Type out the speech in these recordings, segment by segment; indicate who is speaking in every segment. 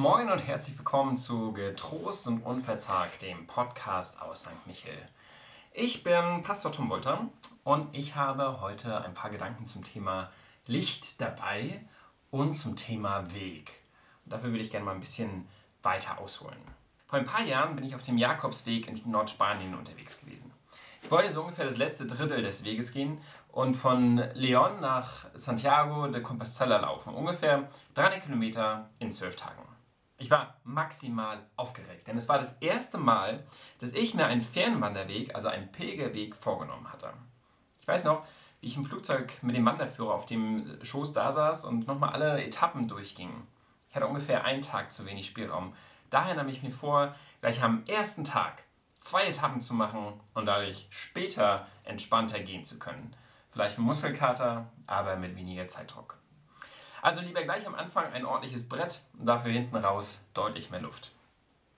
Speaker 1: Moin und herzlich willkommen zu Getrost und Unverzagt, dem Podcast aus St. Michel. Ich bin Pastor Tom Wolter und ich habe heute ein paar Gedanken zum Thema Licht dabei und zum Thema Weg. Und dafür würde ich gerne mal ein bisschen weiter ausholen. Vor ein paar Jahren bin ich auf dem Jakobsweg in Nordspanien unterwegs gewesen. Ich wollte so ungefähr das letzte Drittel des Weges gehen und von Leon nach Santiago de Compostela laufen. Ungefähr 300 Kilometer in zwölf Tagen. Ich war maximal aufgeregt, denn es war das erste Mal, dass ich mir einen Fernwanderweg, also einen Pilgerweg, vorgenommen hatte. Ich weiß noch, wie ich im Flugzeug mit dem Wanderführer auf dem Schoß da saß und nochmal alle Etappen durchging. Ich hatte ungefähr einen Tag zu wenig Spielraum. Daher nahm ich mir vor, gleich am ersten Tag zwei Etappen zu machen und dadurch später entspannter gehen zu können. Vielleicht ein Muskelkater, aber mit weniger Zeitdruck. Also lieber gleich am Anfang ein ordentliches Brett und dafür hinten raus deutlich mehr Luft.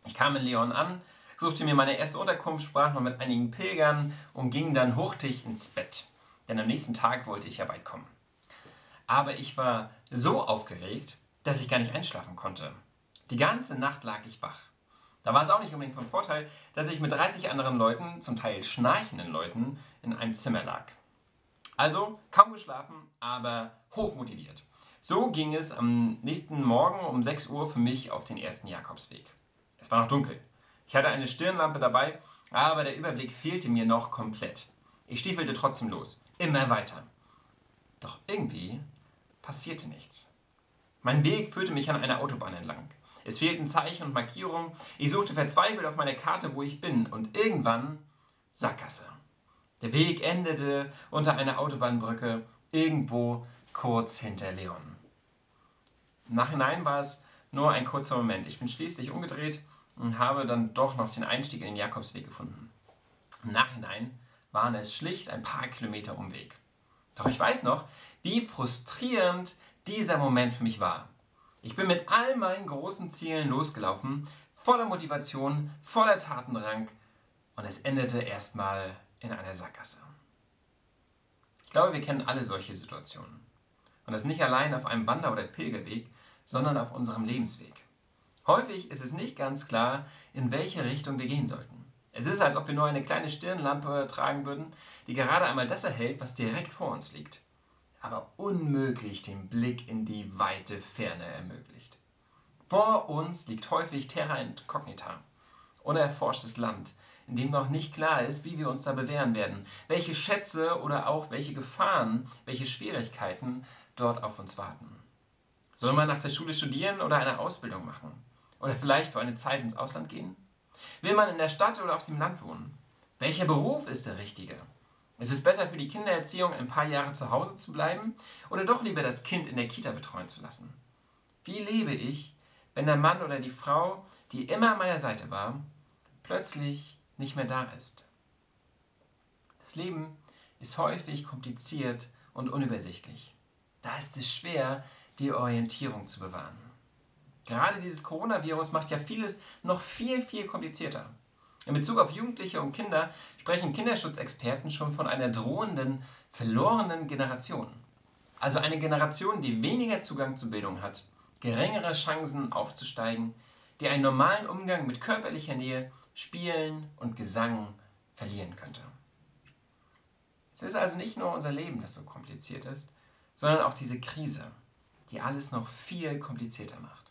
Speaker 1: Ich kam in Leon an, suchte mir meine erste Unterkunft, sprach noch mit einigen Pilgern und ging dann hurtig ins Bett. Denn am nächsten Tag wollte ich ja weit kommen. Aber ich war so aufgeregt, dass ich gar nicht einschlafen konnte. Die ganze Nacht lag ich wach. Da war es auch nicht unbedingt von Vorteil, dass ich mit 30 anderen Leuten, zum Teil schnarchenden Leuten, in einem Zimmer lag. Also kaum geschlafen, aber hochmotiviert. So ging es am nächsten Morgen um 6 Uhr für mich auf den ersten Jakobsweg. Es war noch dunkel. Ich hatte eine Stirnlampe dabei, aber der Überblick fehlte mir noch komplett. Ich stiefelte trotzdem los, immer weiter. Doch irgendwie passierte nichts. Mein Weg führte mich an einer Autobahn entlang. Es fehlten Zeichen und Markierungen. Ich suchte verzweifelt auf meiner Karte, wo ich bin, und irgendwann Sackgasse. Der Weg endete unter einer Autobahnbrücke irgendwo kurz hinter Leon. Im Nachhinein war es nur ein kurzer Moment. Ich bin schließlich umgedreht und habe dann doch noch den Einstieg in den Jakobsweg gefunden. Im Nachhinein waren es schlicht ein paar Kilometer Umweg. Doch ich weiß noch, wie frustrierend dieser Moment für mich war. Ich bin mit all meinen großen Zielen losgelaufen, voller Motivation, voller Tatendrang und es endete erstmal in einer Sackgasse. Ich glaube, wir kennen alle solche Situationen. Und das nicht allein auf einem Wander- oder Pilgerweg, sondern auf unserem Lebensweg. Häufig ist es nicht ganz klar, in welche Richtung wir gehen sollten. Es ist, als ob wir nur eine kleine Stirnlampe tragen würden, die gerade einmal das erhält, was direkt vor uns liegt, aber unmöglich den Blick in die weite Ferne ermöglicht. Vor uns liegt häufig Terra incognita, unerforschtes Land, in dem noch nicht klar ist, wie wir uns da bewähren werden, welche Schätze oder auch welche Gefahren, welche Schwierigkeiten dort auf uns warten. Soll man nach der Schule studieren oder eine Ausbildung machen? Oder vielleicht für eine Zeit ins Ausland gehen? Will man in der Stadt oder auf dem Land wohnen? Welcher Beruf ist der richtige? Ist es besser für die Kindererziehung, ein paar Jahre zu Hause zu bleiben oder doch lieber das Kind in der Kita betreuen zu lassen? Wie lebe ich, wenn der Mann oder die Frau, die immer an meiner Seite war, plötzlich nicht mehr da ist? Das Leben ist häufig kompliziert und unübersichtlich. Da ist es schwer, die Orientierung zu bewahren. Gerade dieses Coronavirus macht ja vieles noch viel, viel komplizierter. In Bezug auf Jugendliche und Kinder sprechen Kinderschutzexperten schon von einer drohenden, verlorenen Generation. Also eine Generation, die weniger Zugang zu Bildung hat, geringere Chancen aufzusteigen, die einen normalen Umgang mit körperlicher Nähe, Spielen und Gesang verlieren könnte. Es ist also nicht nur unser Leben, das so kompliziert ist, sondern auch diese Krise, die alles noch viel komplizierter macht.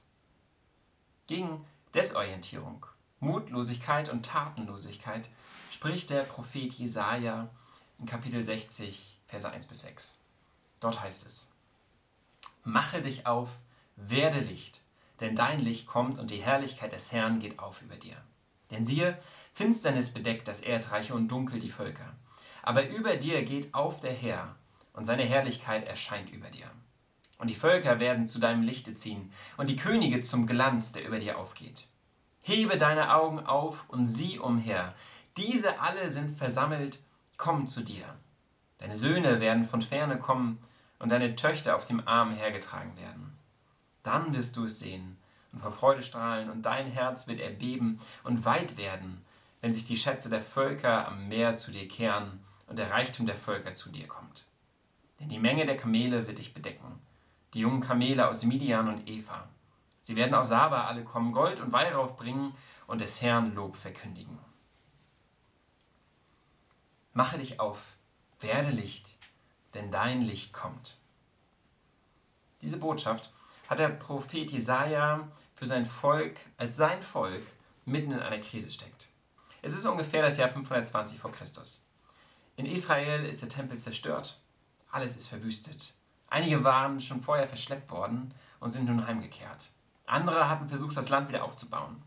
Speaker 1: Gegen Desorientierung, Mutlosigkeit und Tatenlosigkeit spricht der Prophet Jesaja in Kapitel 60, Verse 1 bis 6. Dort heißt es: Mache dich auf, werde Licht, denn dein Licht kommt und die Herrlichkeit des Herrn geht auf über dir. Denn siehe, Finsternis bedeckt das Erdreich und dunkel die Völker. Aber über dir geht auf der Herr und seine Herrlichkeit erscheint über dir. Und die Völker werden zu deinem Lichte ziehen und die Könige zum Glanz, der über dir aufgeht. Hebe deine Augen auf und sieh umher. Diese alle sind versammelt, kommen zu dir. Deine Söhne werden von ferne kommen und deine Töchter auf dem Arm hergetragen werden. Dann wirst du es sehen und vor Freude strahlen und dein Herz wird erbeben und weit werden, wenn sich die Schätze der Völker am Meer zu dir kehren und der Reichtum der Völker zu dir kommt. Denn die Menge der Kamele wird dich bedecken, die jungen Kamele aus Midian und Eva. Sie werden aus Saba alle kommen, Gold und Weihrauch bringen und des Herrn Lob verkündigen. Mache dich auf, werde Licht, denn dein Licht kommt. Diese Botschaft hat der Prophet Jesaja für sein Volk, als sein Volk mitten in einer Krise steckt. Es ist ungefähr das Jahr 520 vor Christus. In Israel ist der Tempel zerstört, alles ist verwüstet. Einige waren schon vorher verschleppt worden und sind nun heimgekehrt. Andere hatten versucht, das Land wieder aufzubauen.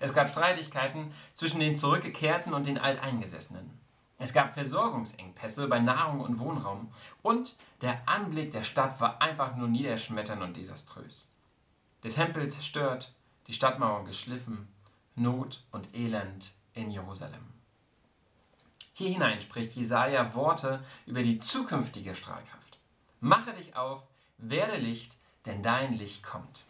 Speaker 1: Es gab Streitigkeiten zwischen den Zurückgekehrten und den Alteingesessenen. Es gab Versorgungsengpässe bei Nahrung und Wohnraum und der Anblick der Stadt war einfach nur niederschmetternd und desaströs. Der Tempel zerstört, die Stadtmauern geschliffen, Not und Elend in Jerusalem. Hier hinein spricht Jesaja Worte über die zukünftige Strahlkraft. Mache dich auf, werde Licht, denn dein Licht kommt.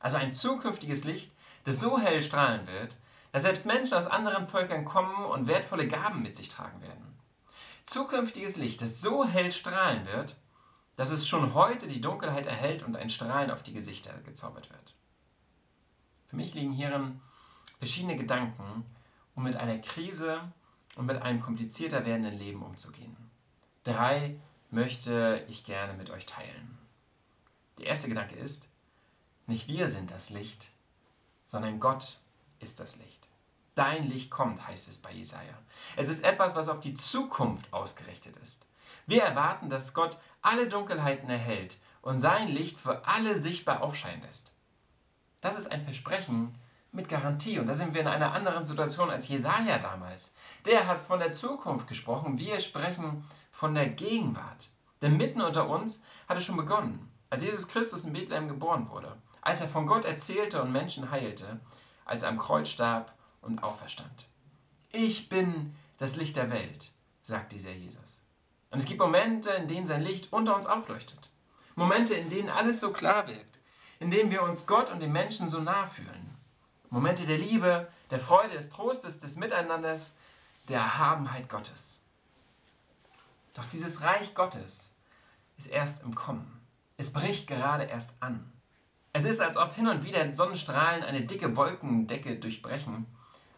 Speaker 1: Also ein zukünftiges Licht, das so hell strahlen wird, dass selbst Menschen aus anderen Völkern kommen und wertvolle Gaben mit sich tragen werden. Zukünftiges Licht, das so hell strahlen wird, dass es schon heute die Dunkelheit erhält und ein Strahlen auf die Gesichter gezaubert wird. Für mich liegen hierin verschiedene Gedanken, um mit einer Krise und mit einem komplizierter werdenden Leben umzugehen. Drei möchte ich gerne mit euch teilen. Der erste Gedanke ist, nicht wir sind das Licht, sondern Gott ist das Licht. Dein Licht kommt, heißt es bei Jesaja. Es ist etwas, was auf die Zukunft ausgerichtet ist. Wir erwarten, dass Gott alle Dunkelheiten erhält und sein Licht für alle sichtbar aufscheinen lässt. Das ist ein Versprechen mit Garantie und da sind wir in einer anderen Situation als Jesaja damals. Der hat von der Zukunft gesprochen, wir sprechen von der Gegenwart. Denn mitten unter uns hat es schon begonnen, als Jesus Christus in Bethlehem geboren wurde, als er von Gott erzählte und Menschen heilte, als er am Kreuz starb und auferstand. Ich bin das Licht der Welt, sagt dieser Jesus. Und es gibt Momente, in denen sein Licht unter uns aufleuchtet. Momente, in denen alles so klar wirkt, in denen wir uns Gott und den Menschen so nah fühlen. Momente der Liebe, der Freude, des Trostes, des Miteinanders, der Erhabenheit Gottes. Doch dieses Reich Gottes ist erst im Kommen. Es bricht gerade erst an. Es ist, als ob hin und wieder Sonnenstrahlen eine dicke Wolkendecke durchbrechen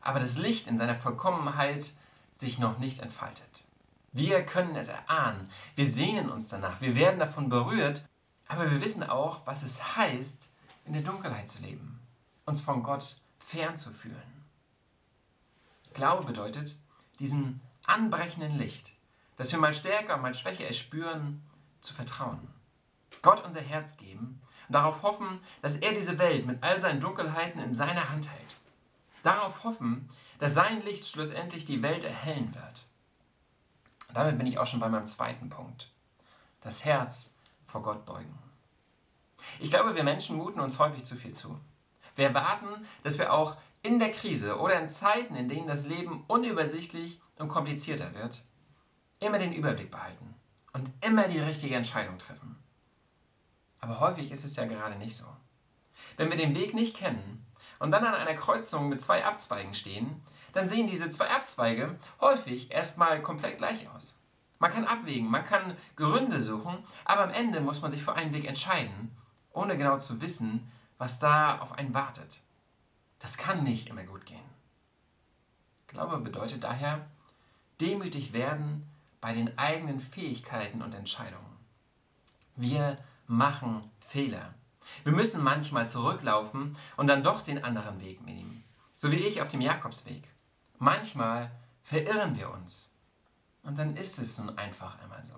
Speaker 1: aber das Licht in seiner Vollkommenheit sich noch nicht entfaltet. Wir können es erahnen, wir sehnen uns danach, wir werden davon berührt, aber wir wissen auch, was es heißt, in der Dunkelheit zu leben, uns von Gott fernzufühlen. Glaube bedeutet, diesem anbrechenden Licht, das wir mal stärker, mal schwächer erspüren, zu vertrauen. Gott unser Herz geben und darauf hoffen, dass er diese Welt mit all seinen Dunkelheiten in seiner Hand hält darauf hoffen, dass sein Licht schlussendlich die Welt erhellen wird. Und damit bin ich auch schon bei meinem zweiten Punkt. Das Herz vor Gott beugen. Ich glaube, wir Menschen muten uns häufig zu viel zu. Wir erwarten, dass wir auch in der Krise oder in Zeiten, in denen das Leben unübersichtlich und komplizierter wird, immer den Überblick behalten und immer die richtige Entscheidung treffen. Aber häufig ist es ja gerade nicht so. Wenn wir den Weg nicht kennen, und dann an einer Kreuzung mit zwei Abzweigen stehen, dann sehen diese zwei Abzweige häufig erstmal komplett gleich aus. Man kann abwägen, man kann Gründe suchen, aber am Ende muss man sich für einen Weg entscheiden, ohne genau zu wissen, was da auf einen wartet. Das kann nicht immer gut gehen. Glaube bedeutet daher, demütig werden bei den eigenen Fähigkeiten und Entscheidungen. Wir machen Fehler. Wir müssen manchmal zurücklaufen und dann doch den anderen Weg nehmen, so wie ich auf dem Jakobsweg. Manchmal verirren wir uns. Und dann ist es nun einfach einmal so.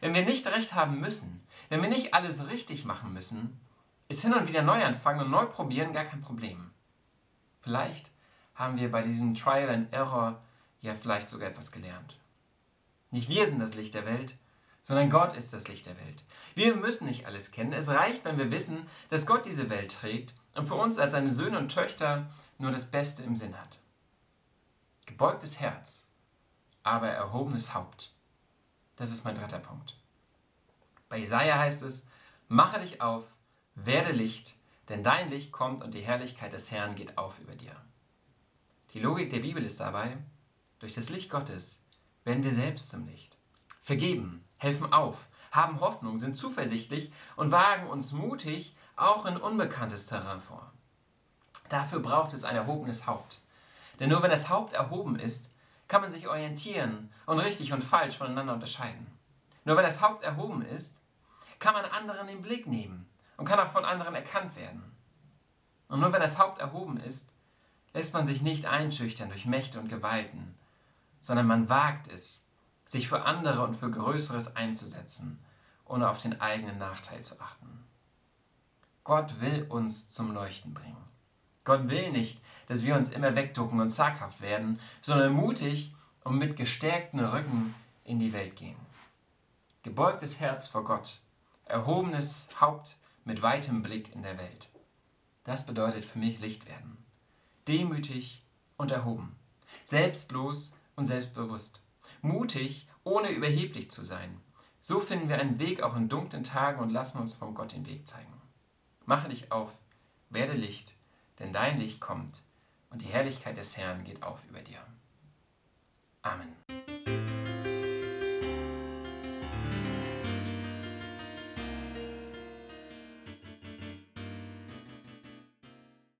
Speaker 1: Wenn wir nicht recht haben müssen, wenn wir nicht alles richtig machen müssen, ist hin und wieder Neuanfang und neu probieren gar kein Problem. Vielleicht haben wir bei diesem Trial and Error ja vielleicht sogar etwas gelernt. Nicht wir sind das Licht der Welt, sondern Gott ist das Licht der Welt. Wir müssen nicht alles kennen. Es reicht, wenn wir wissen, dass Gott diese Welt trägt und für uns als seine Söhne und Töchter nur das Beste im Sinn hat. Gebeugtes Herz, aber erhobenes Haupt. Das ist mein dritter Punkt. Bei Jesaja heißt es: Mache dich auf, werde Licht, denn dein Licht kommt und die Herrlichkeit des Herrn geht auf über dir. Die Logik der Bibel ist dabei: Durch das Licht Gottes werden wir selbst zum Licht. Vergeben, helfen auf, haben Hoffnung, sind zuversichtlich und wagen uns mutig auch in unbekanntes Terrain vor. Dafür braucht es ein erhobenes Haupt. Denn nur wenn das Haupt erhoben ist, kann man sich orientieren und richtig und falsch voneinander unterscheiden. Nur wenn das Haupt erhoben ist, kann man anderen den Blick nehmen und kann auch von anderen erkannt werden. Und nur wenn das Haupt erhoben ist, lässt man sich nicht einschüchtern durch Mächte und Gewalten, sondern man wagt es, sich für andere und für Größeres einzusetzen, ohne auf den eigenen Nachteil zu achten. Gott will uns zum Leuchten bringen. Gott will nicht, dass wir uns immer wegducken und zaghaft werden, sondern mutig und mit gestärkten Rücken in die Welt gehen. Gebeugtes Herz vor Gott, erhobenes Haupt mit weitem Blick in der Welt. Das bedeutet für mich Licht werden. Demütig und erhoben. Selbstlos und selbstbewusst. Mutig, ohne überheblich zu sein. So finden wir einen Weg auch in dunklen Tagen und lassen uns von Gott den Weg zeigen. Mache dich auf, werde Licht, denn dein Licht kommt und die Herrlichkeit des Herrn geht auf über dir. Amen.